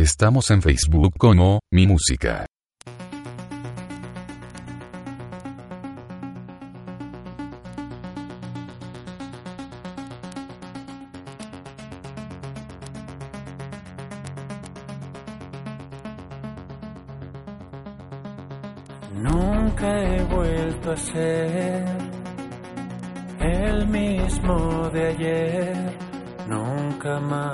Estamos en Facebook como Mi Música. Nunca he vuelto a ser el mismo de ayer, nunca más.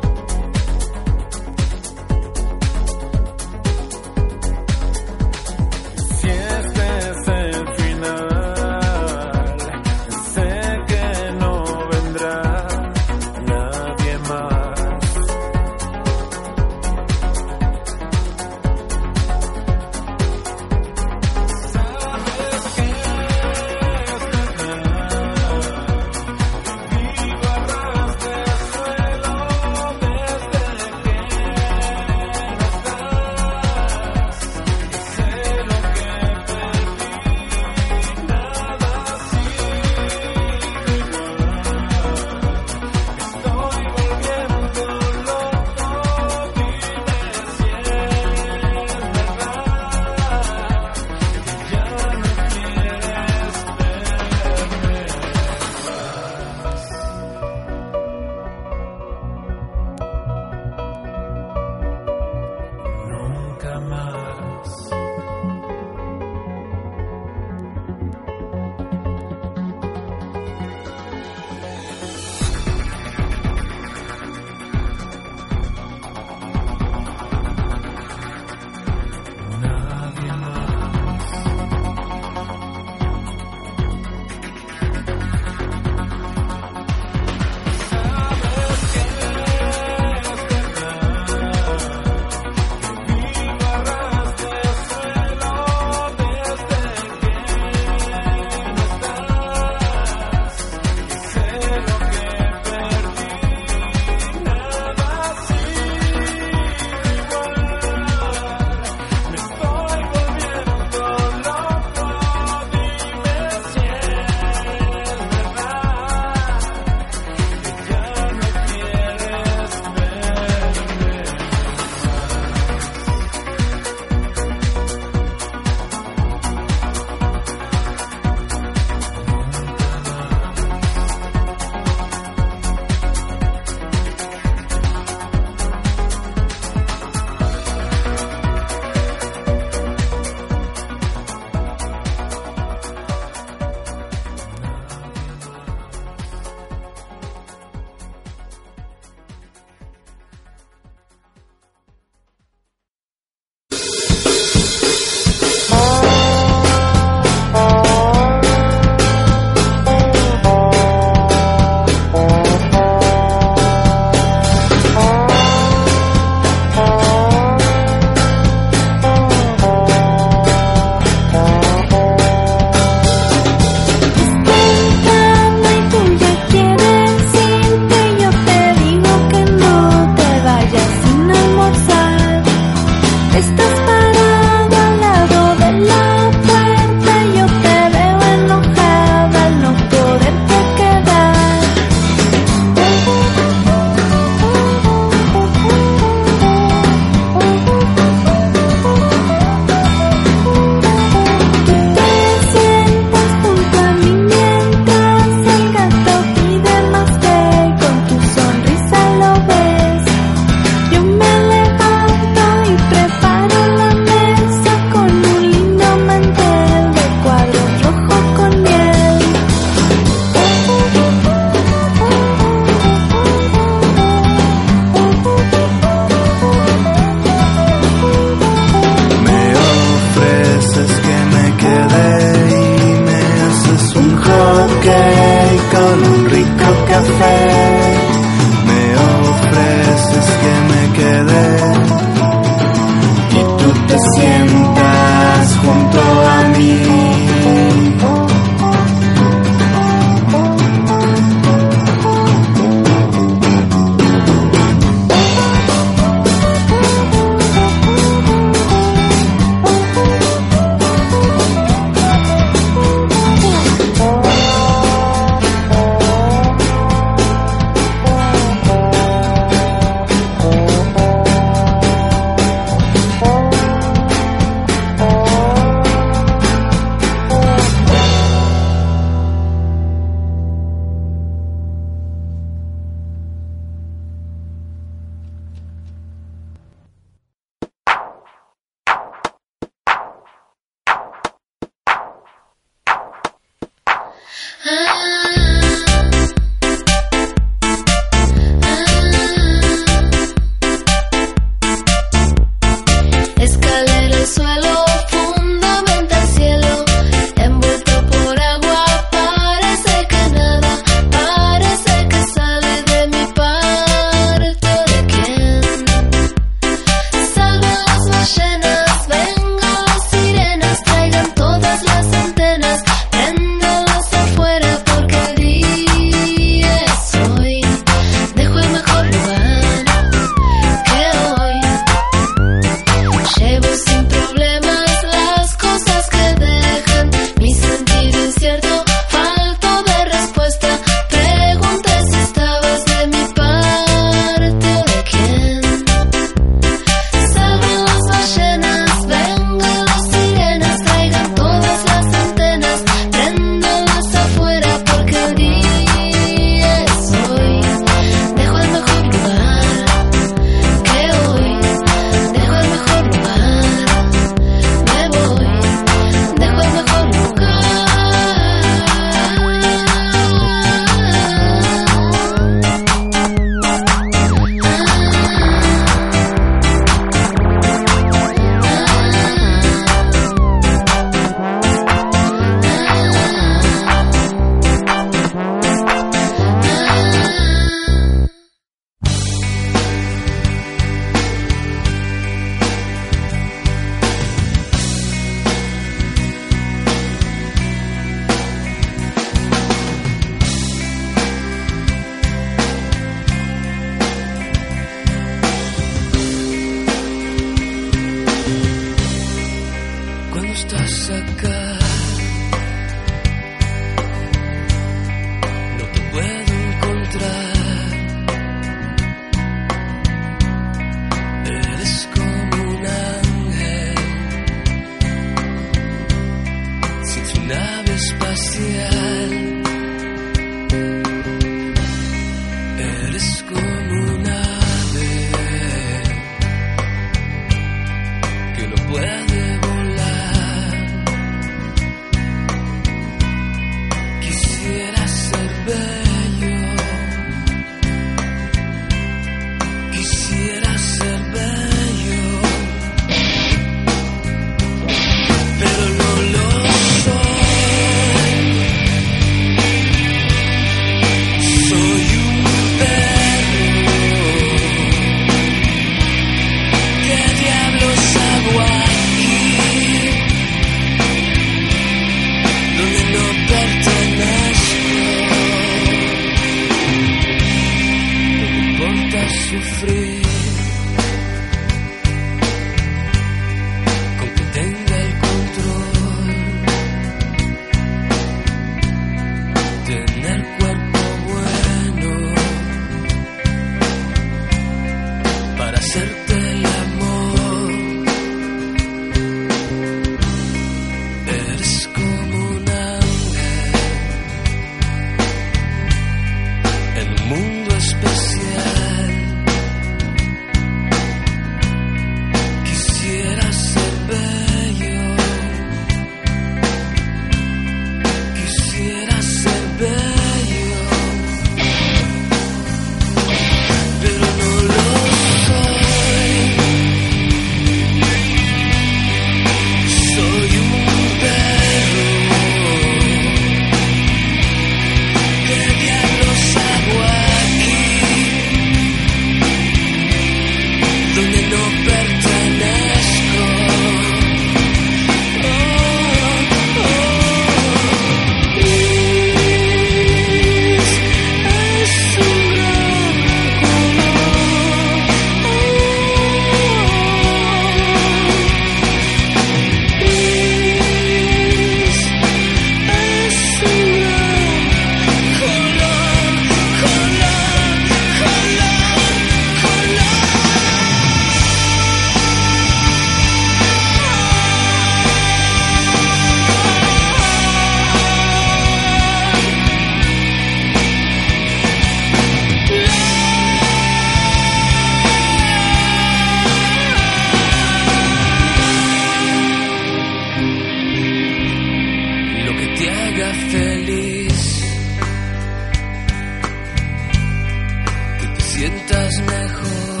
sientas mejor.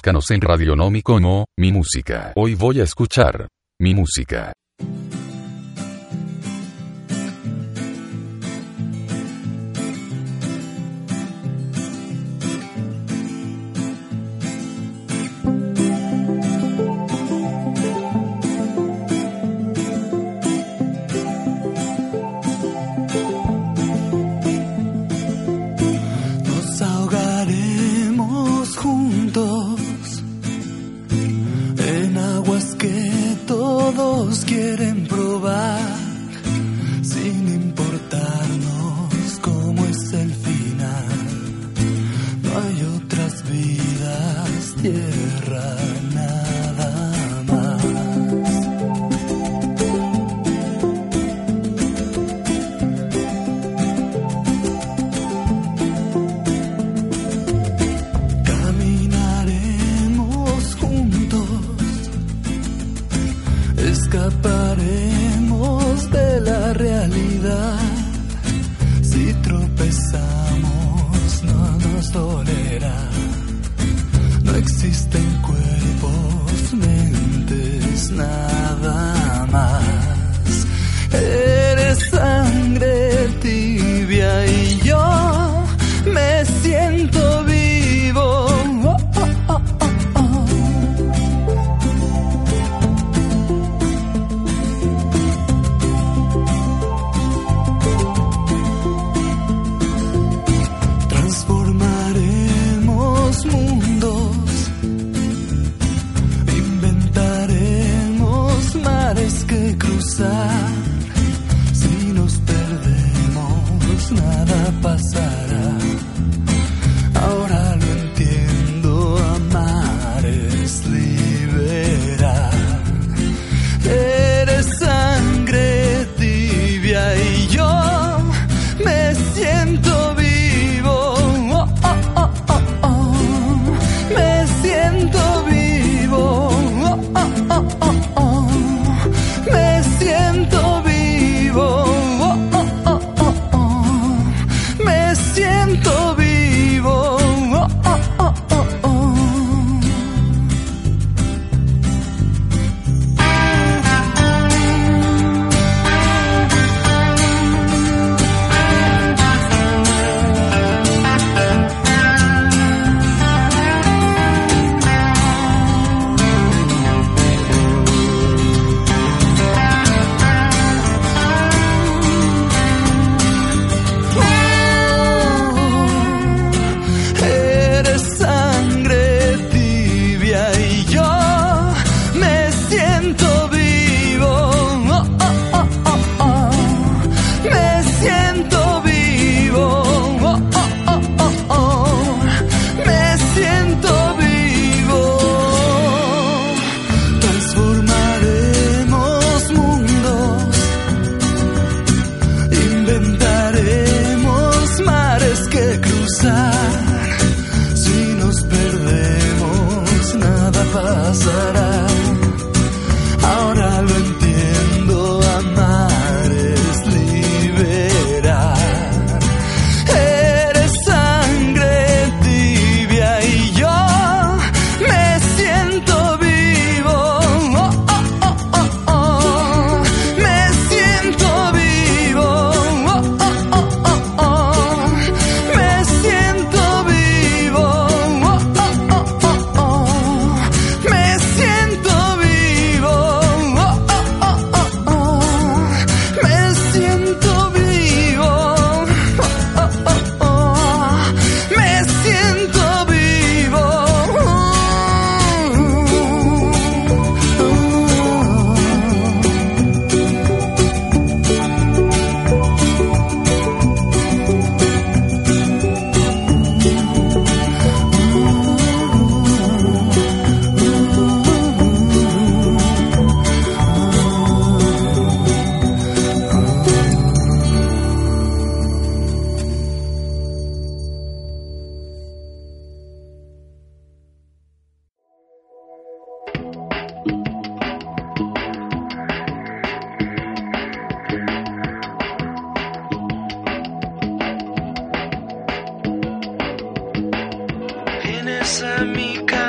búscanos en Radionomi como Mi Música. Hoy voy a escuchar Mi Música.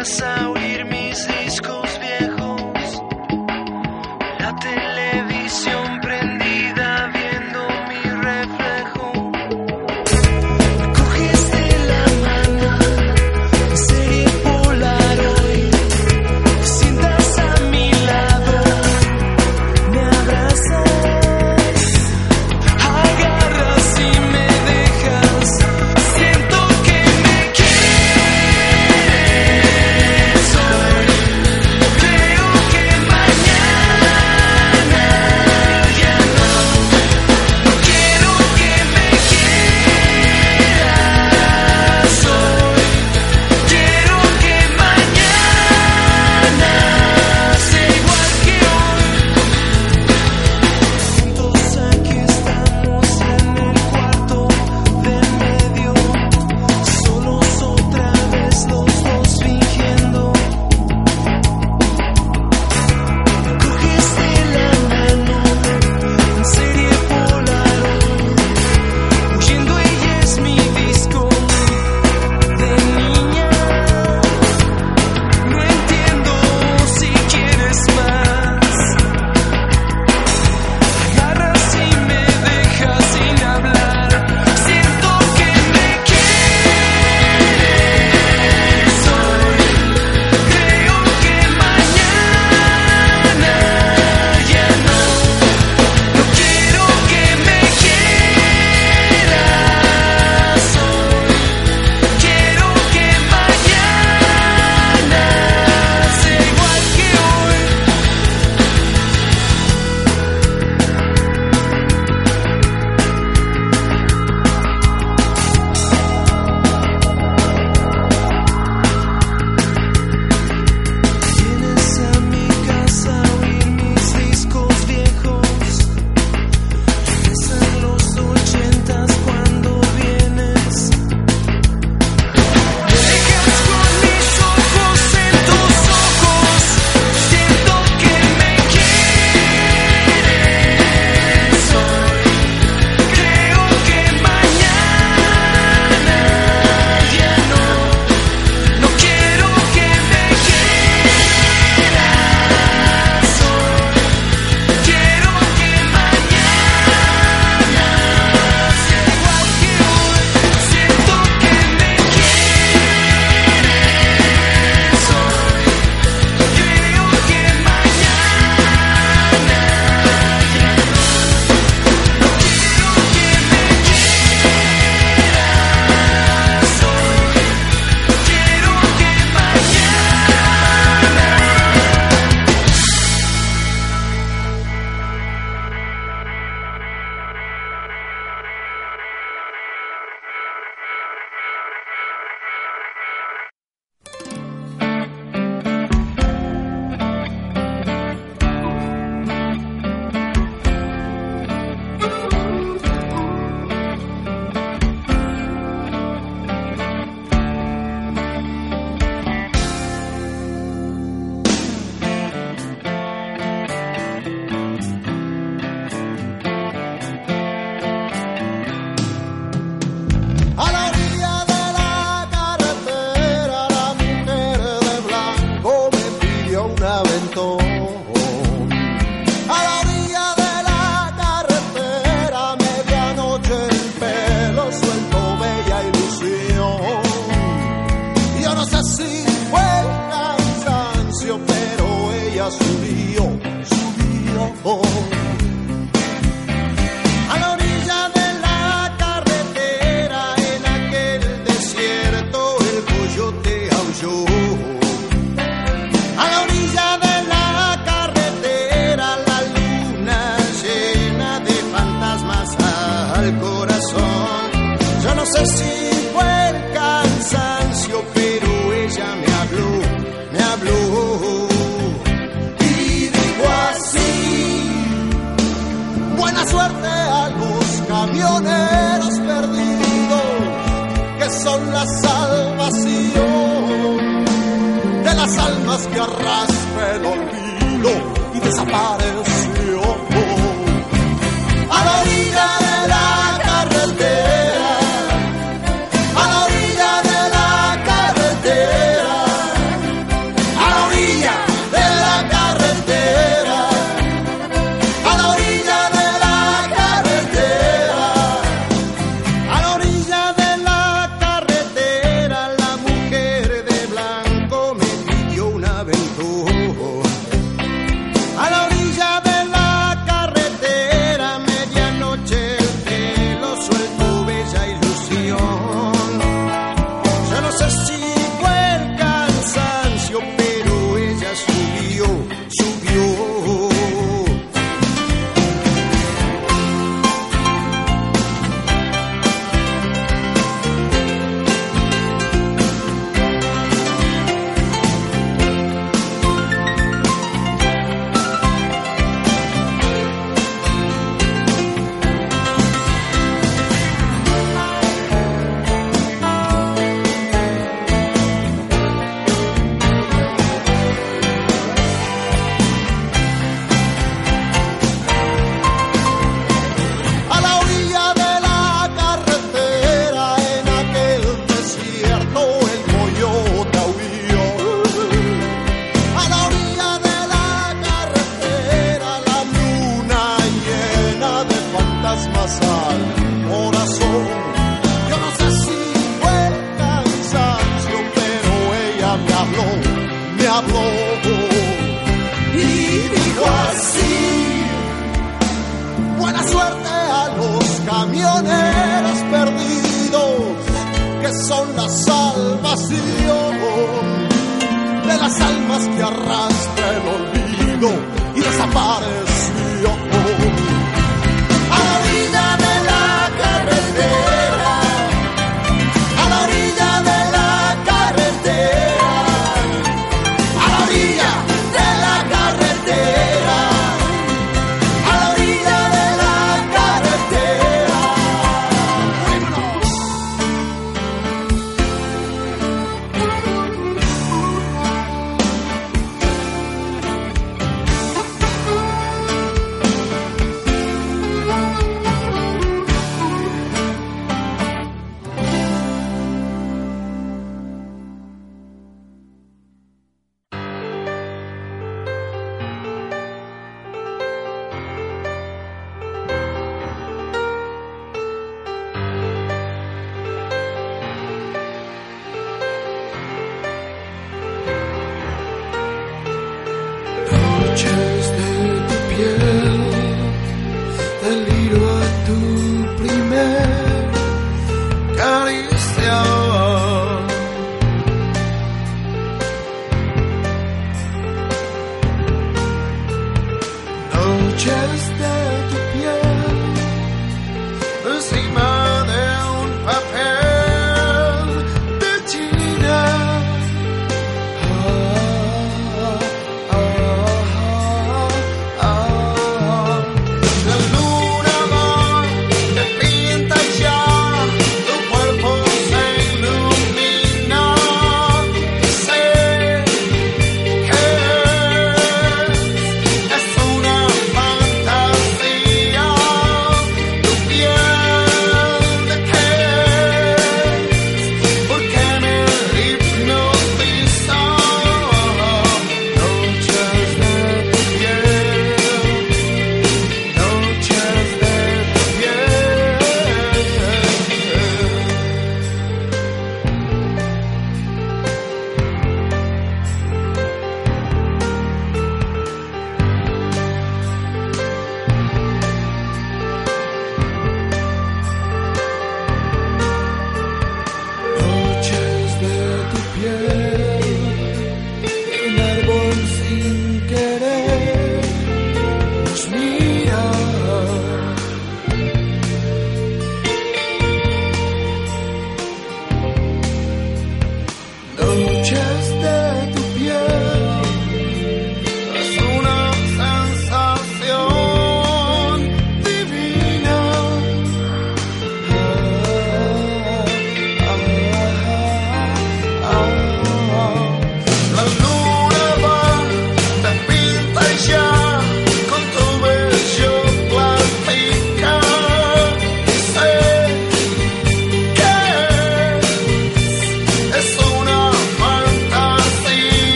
Mi casa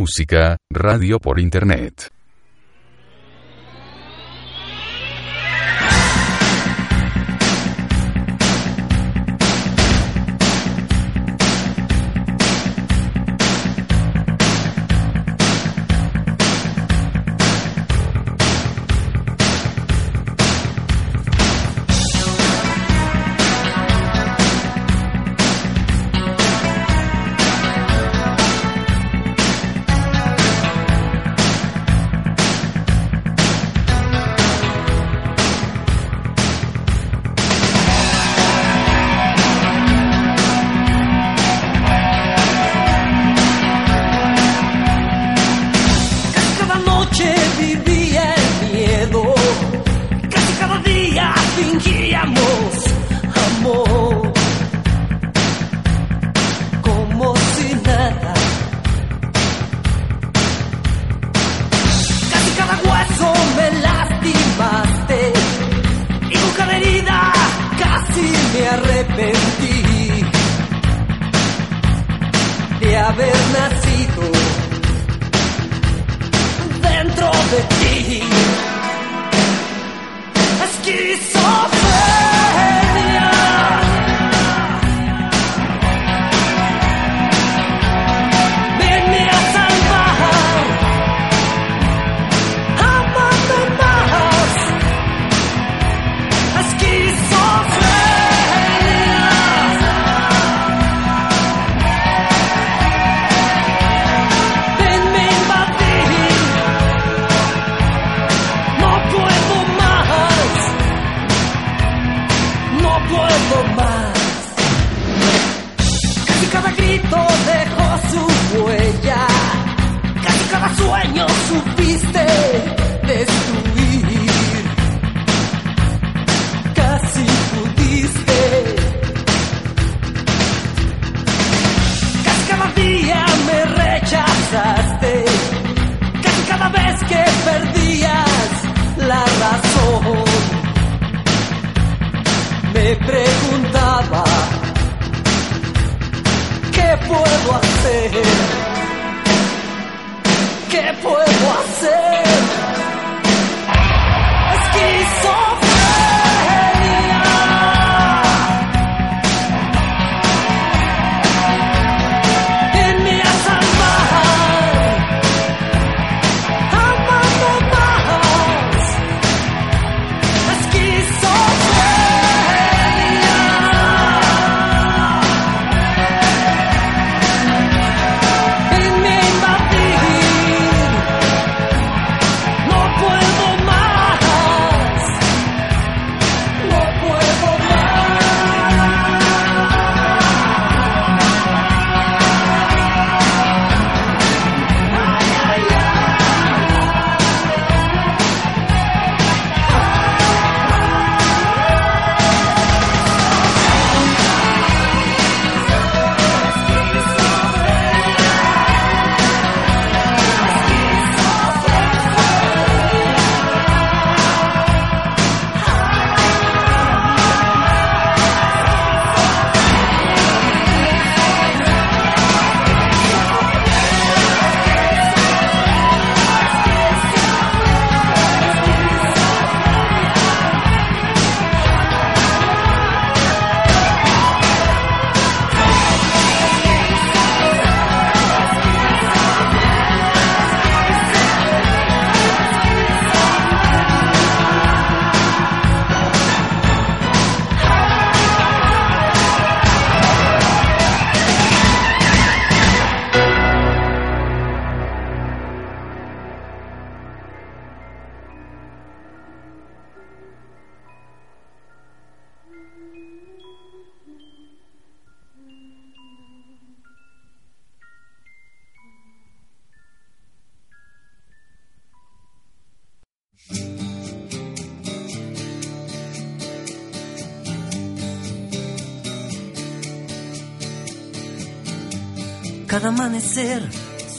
música, radio por Internet.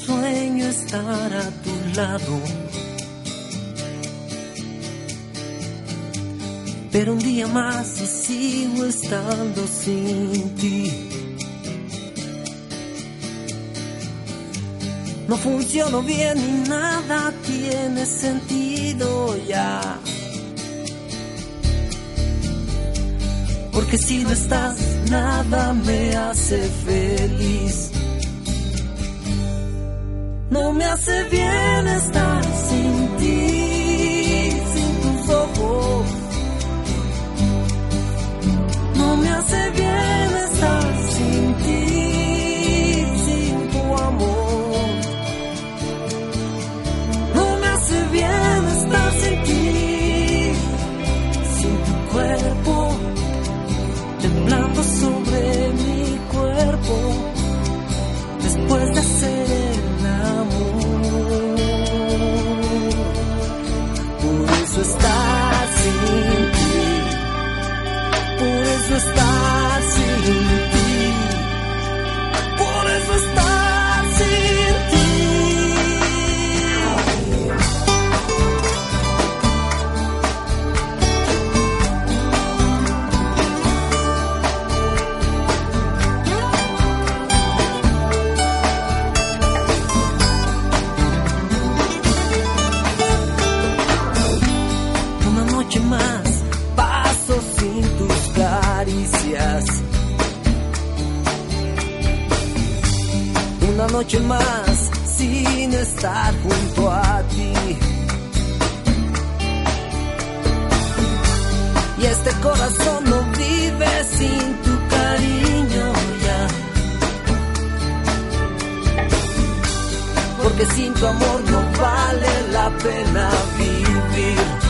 sueño estar a tu lado. Pero un día más y sigo estando sin ti. No funciono bien y nada tiene sentido ya. Porque si no estás, nada me hace feliz. No me hace bien estar sin ti, sin tus ojos. No me hace bien noche más sin estar junto a ti. Y este corazón no vive sin tu cariño ya. Porque sin tu amor no vale la pena vivir.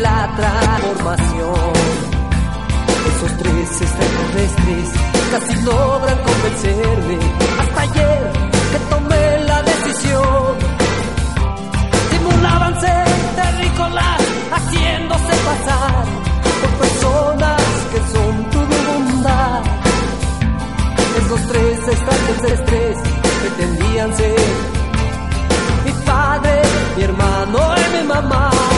la transformación. Esos tres extraterrestres casi logran convencerme hasta ayer que tomé la decisión. Simulaban ser terrícolas haciéndose pasar por personas que son tu bondad. Esos tres extraterrestres pretendían ser mi padre, mi hermano y mi mamá.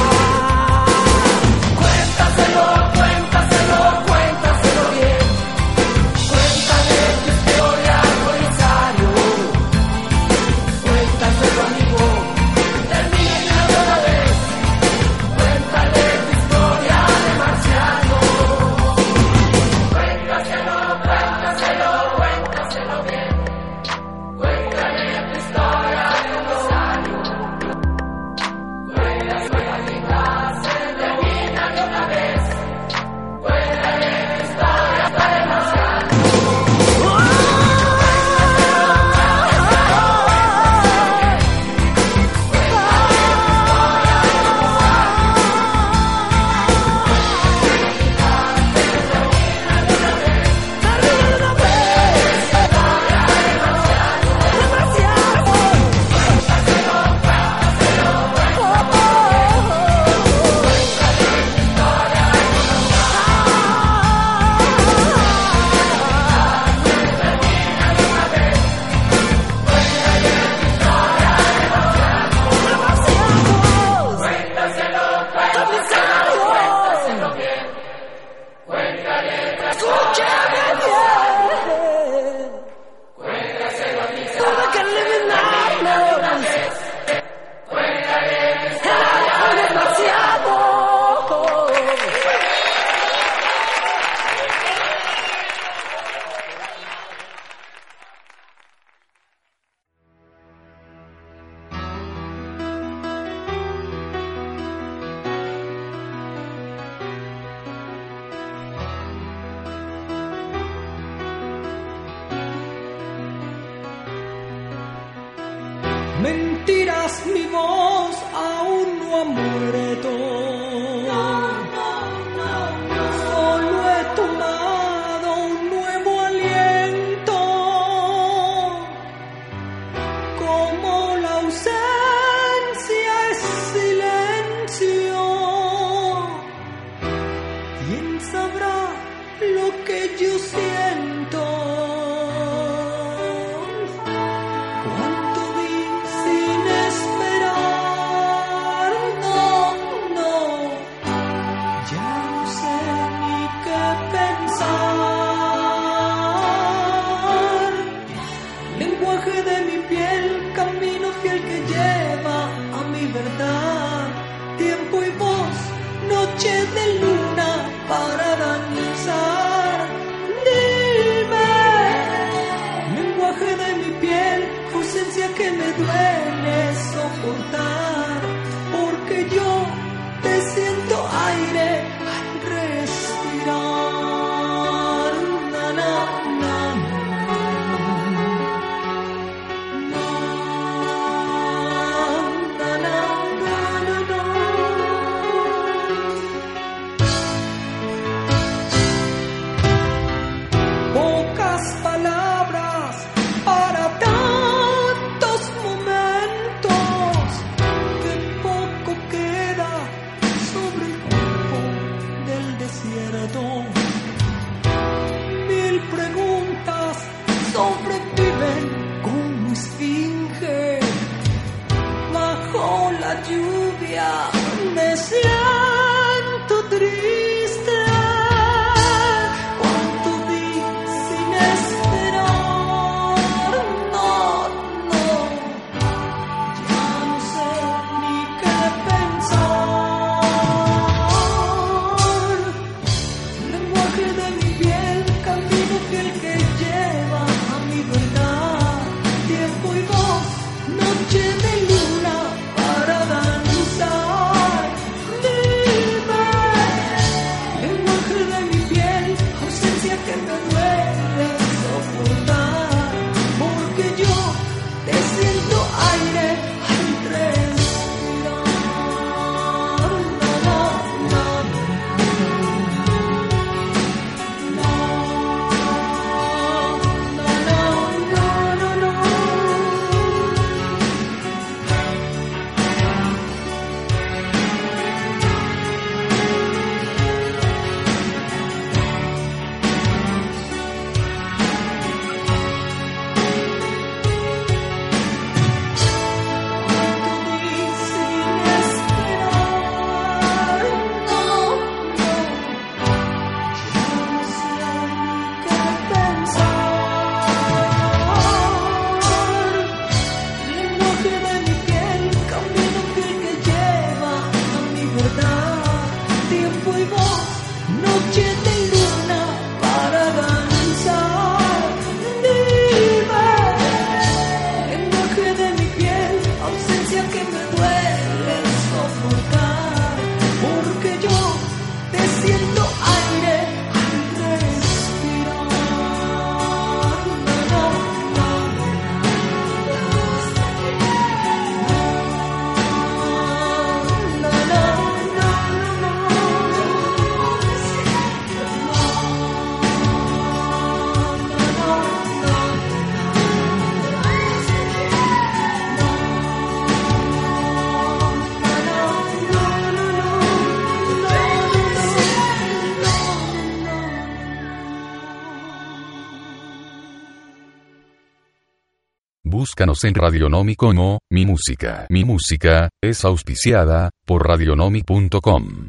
En Radionomi como, mi música. Mi música, es auspiciada, por radionomi.com.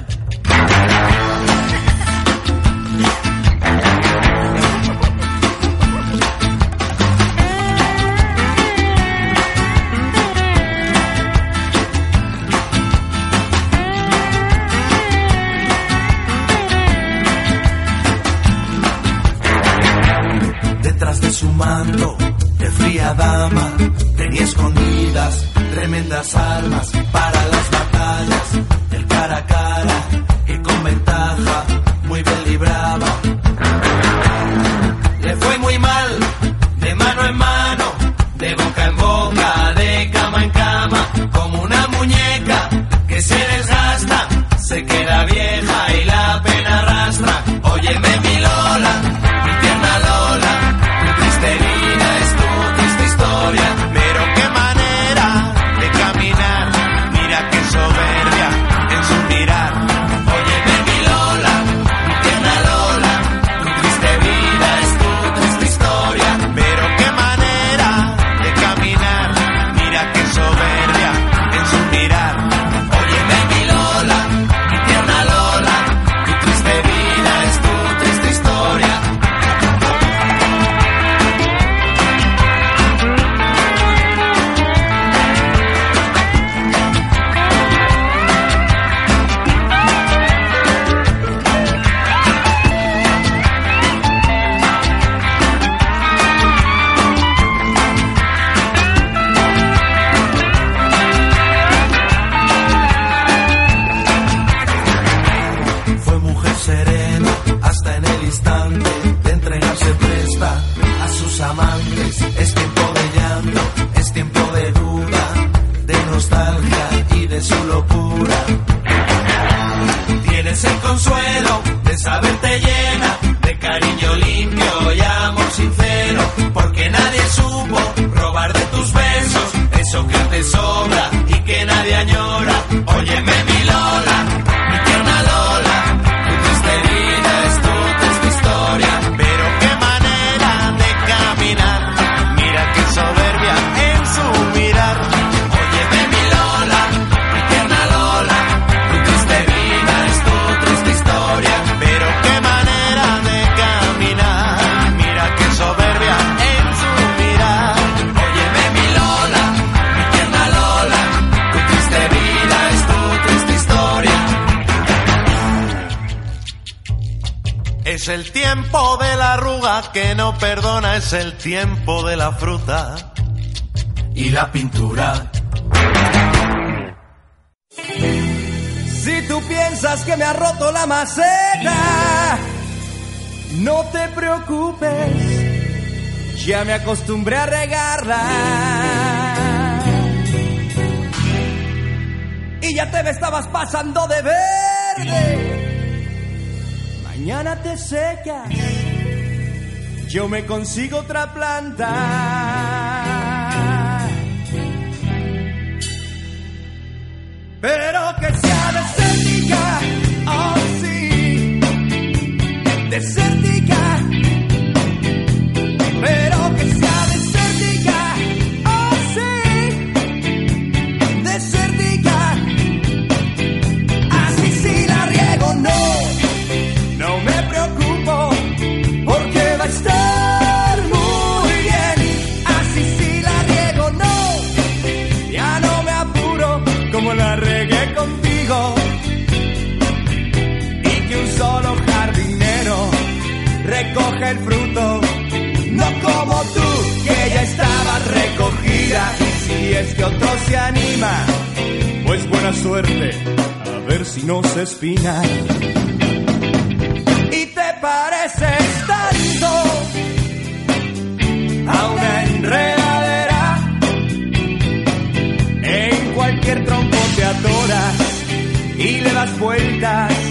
es el tiempo de la fruta y la pintura. Si tú piensas que me ha roto la maceta, no te preocupes, ya me acostumbré a regarla. Y ya te me estabas pasando de verde, mañana te secas yo me consigo otra planta. Pero que sea decéntica, oh sí, decéntica. el fruto, no como tú, que ya estaba recogida. Y si es que otro se anima, pues buena suerte, a ver si no se espina. Y te pareces tanto a una enredadera, en cualquier tronco te atoras y le das vueltas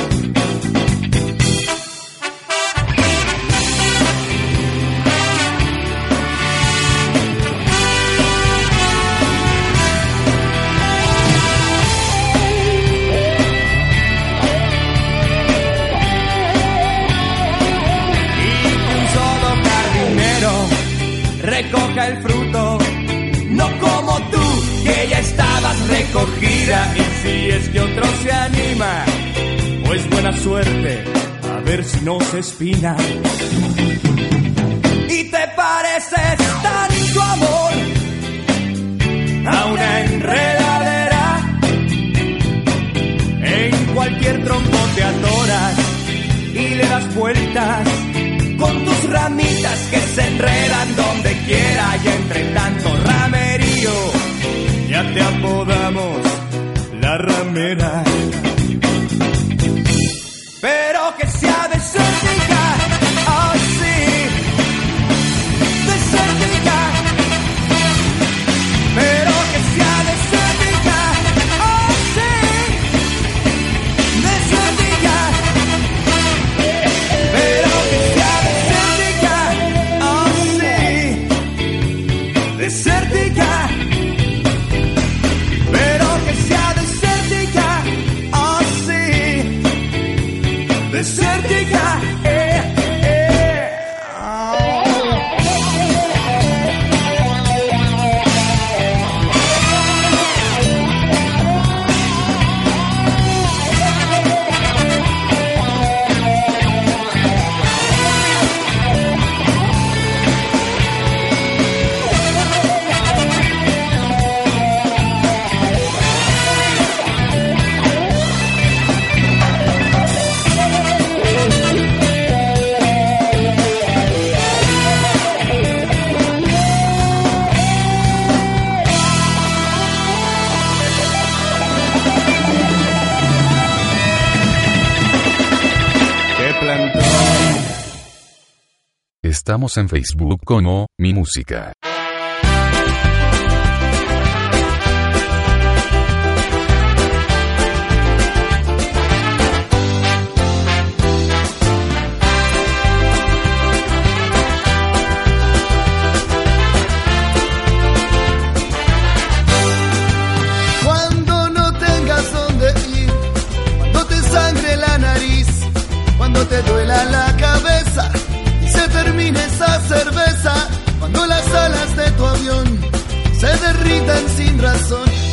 espinas en Facebook como Mi Música.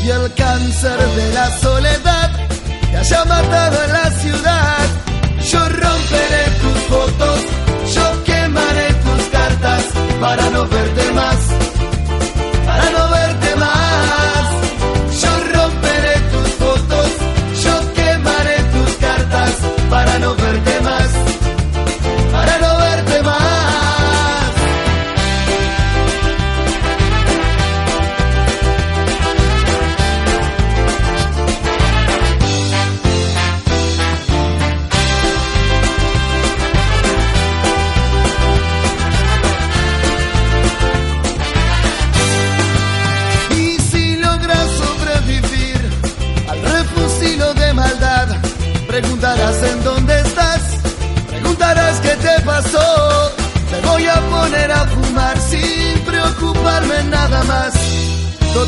y el cáncer de la soledad que haya matado a la ciudad.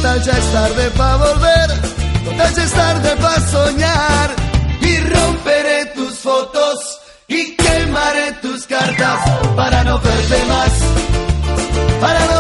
Total ya es tarde para volver, total ya es tarde para soñar. Y romperé tus fotos y quemaré tus cartas para no verte más. Para no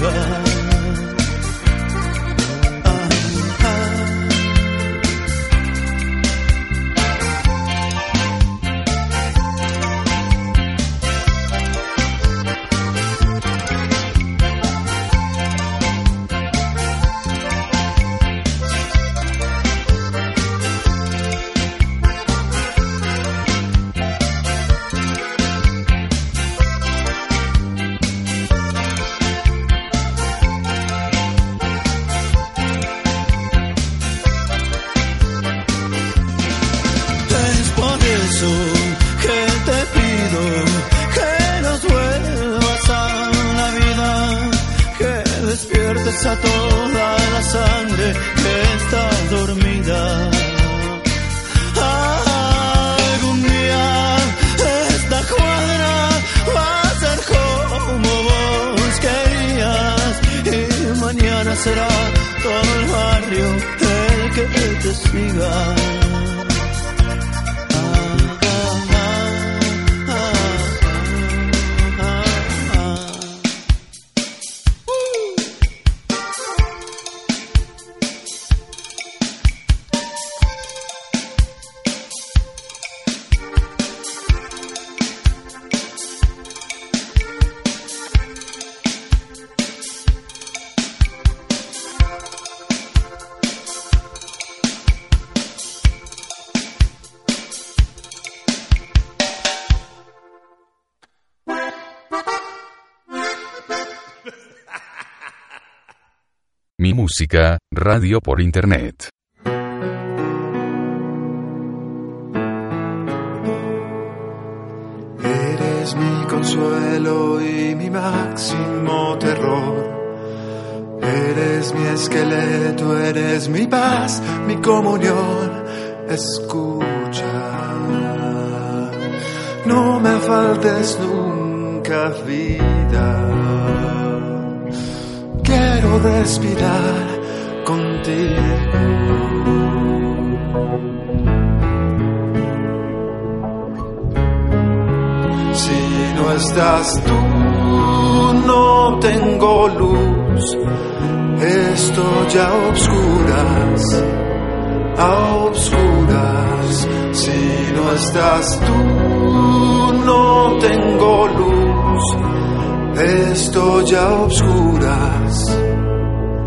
vida. Te radio por internet. Eres mi consuelo y mi máximo terror. Eres mi esqueleto, eres mi paz, mi comunión. Escucha, no me faltes nunca vida. Quiero respirar contigo. Si no estás tú, no tengo luz. Estoy a obscuras, a obscuras. Si no estás tú, no tengo luz. Estoy a obscuras,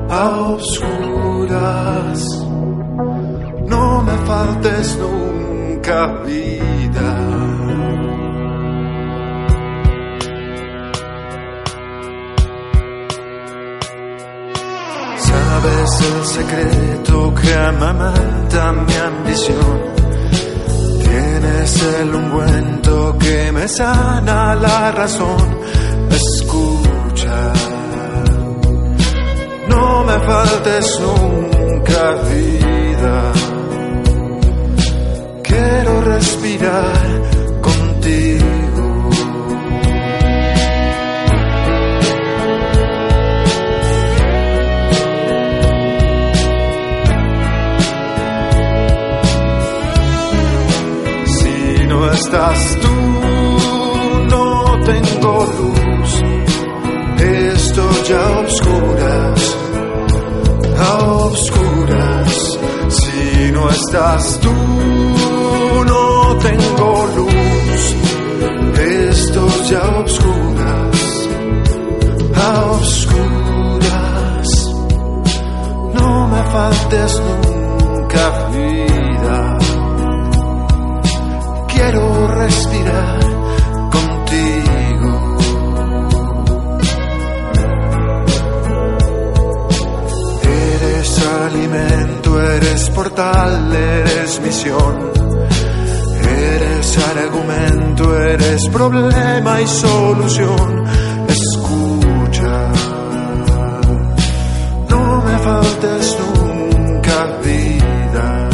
a obscuras. No me faltes nunca vida. Sabes el secreto que amamanta mi ambición. Tienes el ungüento que me sana la razón. Escucha, no me faltes nunca vida. Quiero respirar contigo. Si no estás tú, no tengo luz. A obscuras, a obscuras. Si no estás tú, no tengo luz. Estoy a obscuras, a obscuras. No me faltes nunca vida. Quiero respirar eres portal, eres misión. Eres argumento, eres problema y solución. Escucha, no me faltes nunca vida.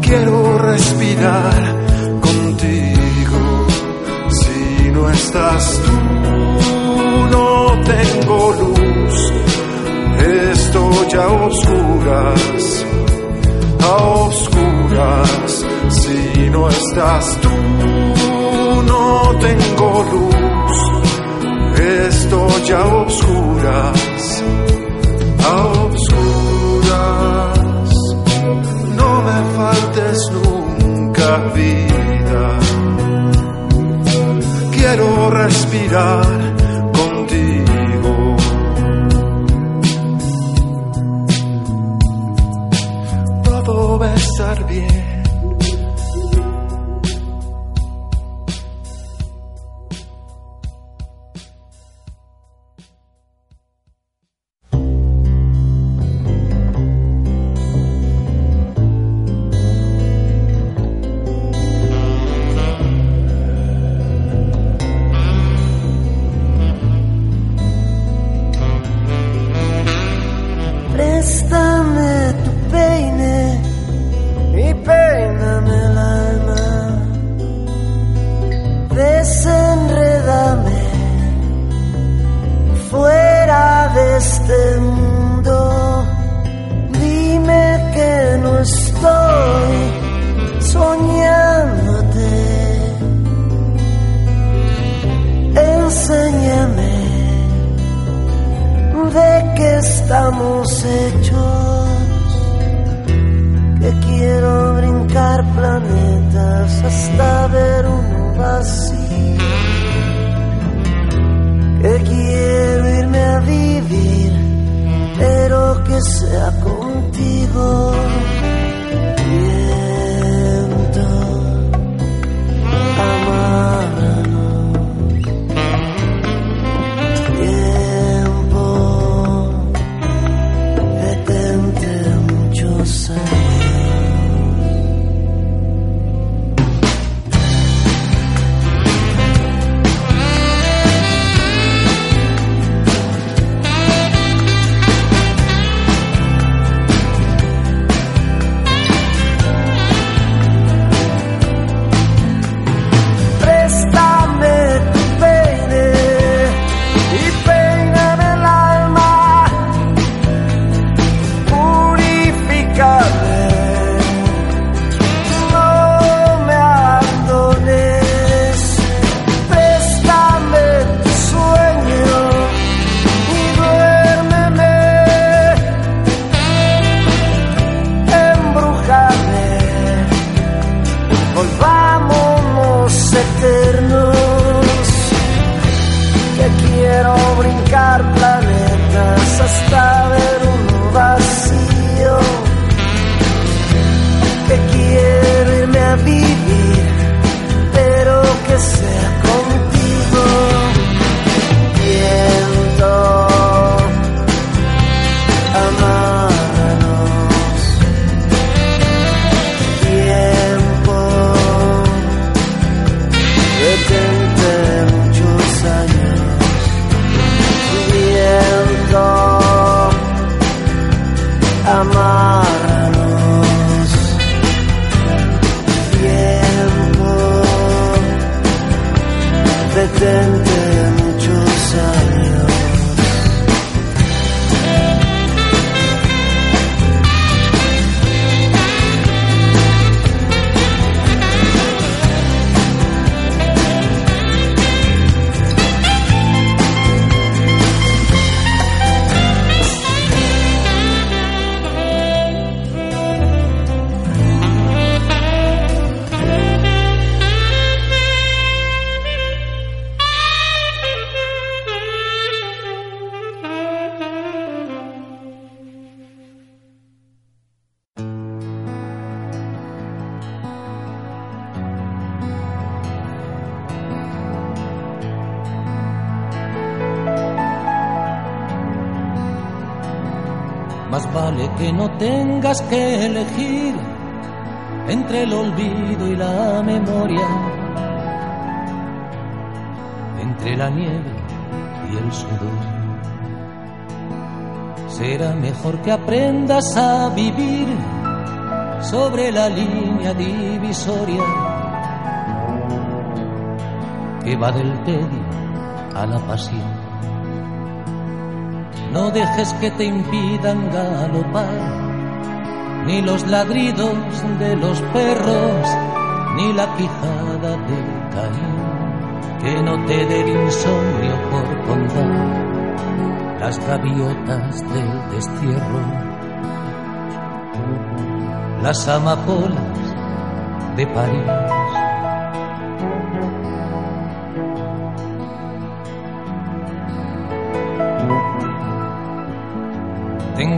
Quiero respirar contigo. Si no estás tú, no tengo luz. Estoy a oscuras, a oscuras. Si no estás tú, no tengo luz. estoy a obscuras, a obscuras. No me faltes nunca vida. Quiero respirar then que elegir entre el olvido y la memoria, entre la nieve y el sudor. Será mejor que aprendas a vivir sobre la línea divisoria que va del tedio a la pasión. No dejes que te impidan galopar, ni los ladridos de los perros, ni la quijada de Caín. que no te dé insomnio por contar las gaviotas del destierro, las amapolas de París.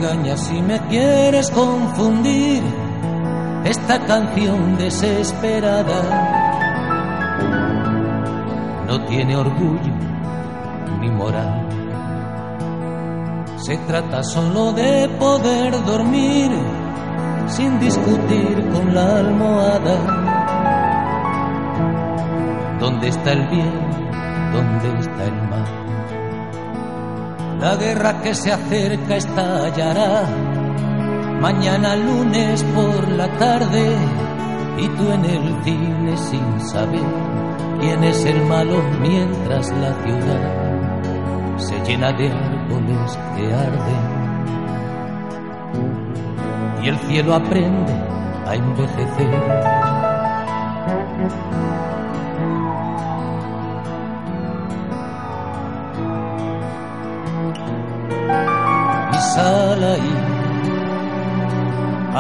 Engañas si me quieres confundir esta canción desesperada. No tiene orgullo ni moral. Se trata solo de poder dormir sin discutir con la almohada. ¿Dónde está el bien? ¿Dónde está el mal? La guerra que se acerca estallará mañana lunes por la tarde y tú en el cine sin saber quién es el malo mientras la ciudad se llena de árboles que arden y el cielo aprende a envejecer. Sal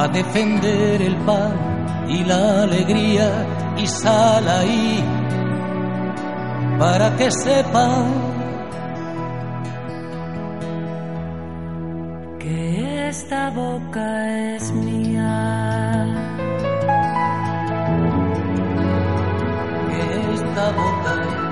a defender el pan y la alegría y sal ahí para que sepan que esta boca es mía. que esta boca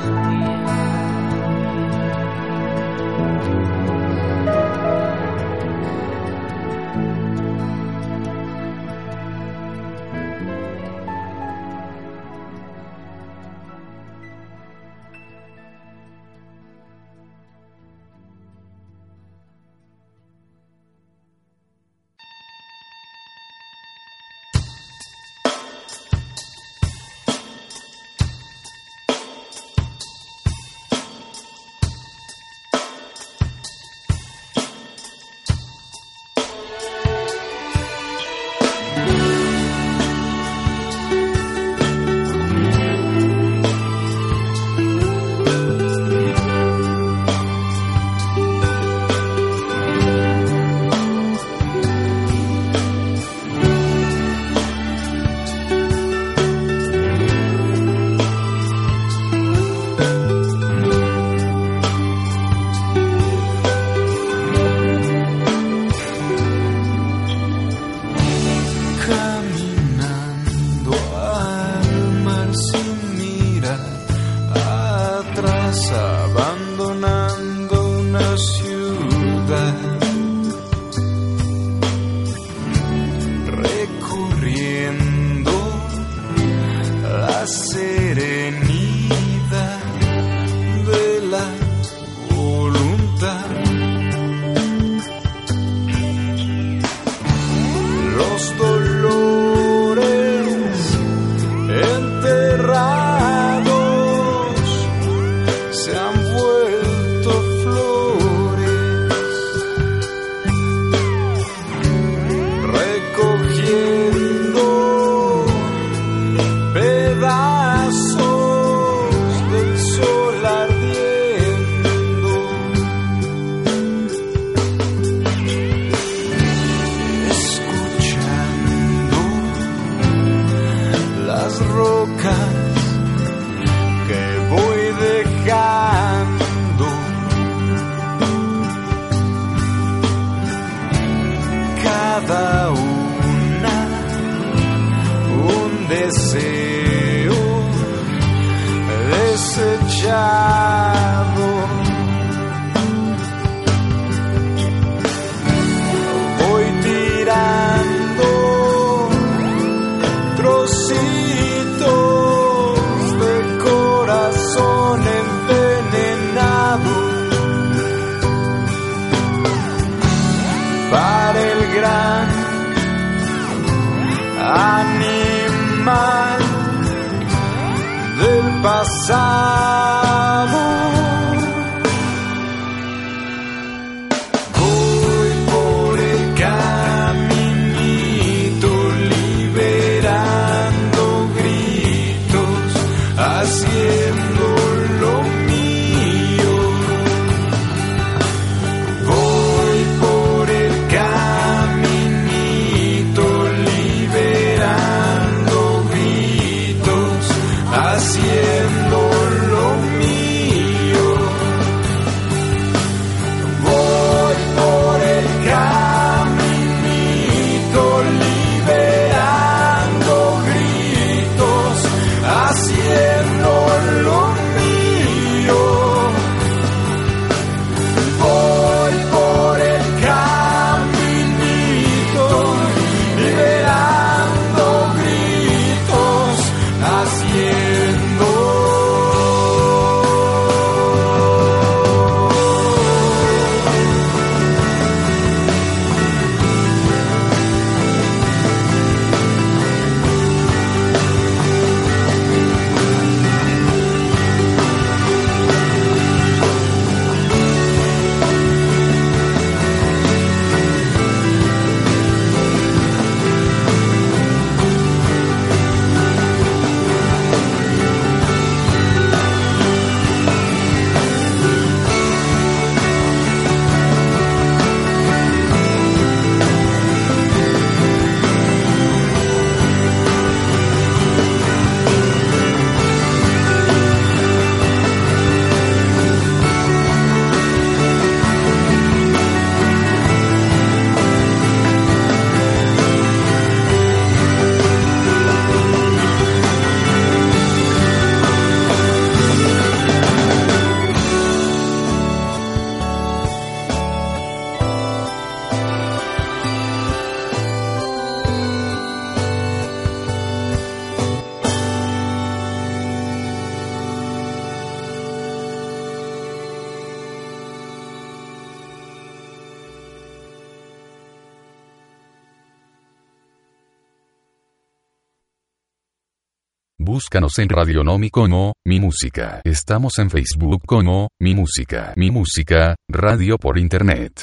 Búscanos en Radionomi como Mi Música. Estamos en Facebook como Mi Música. Mi Música, radio por internet.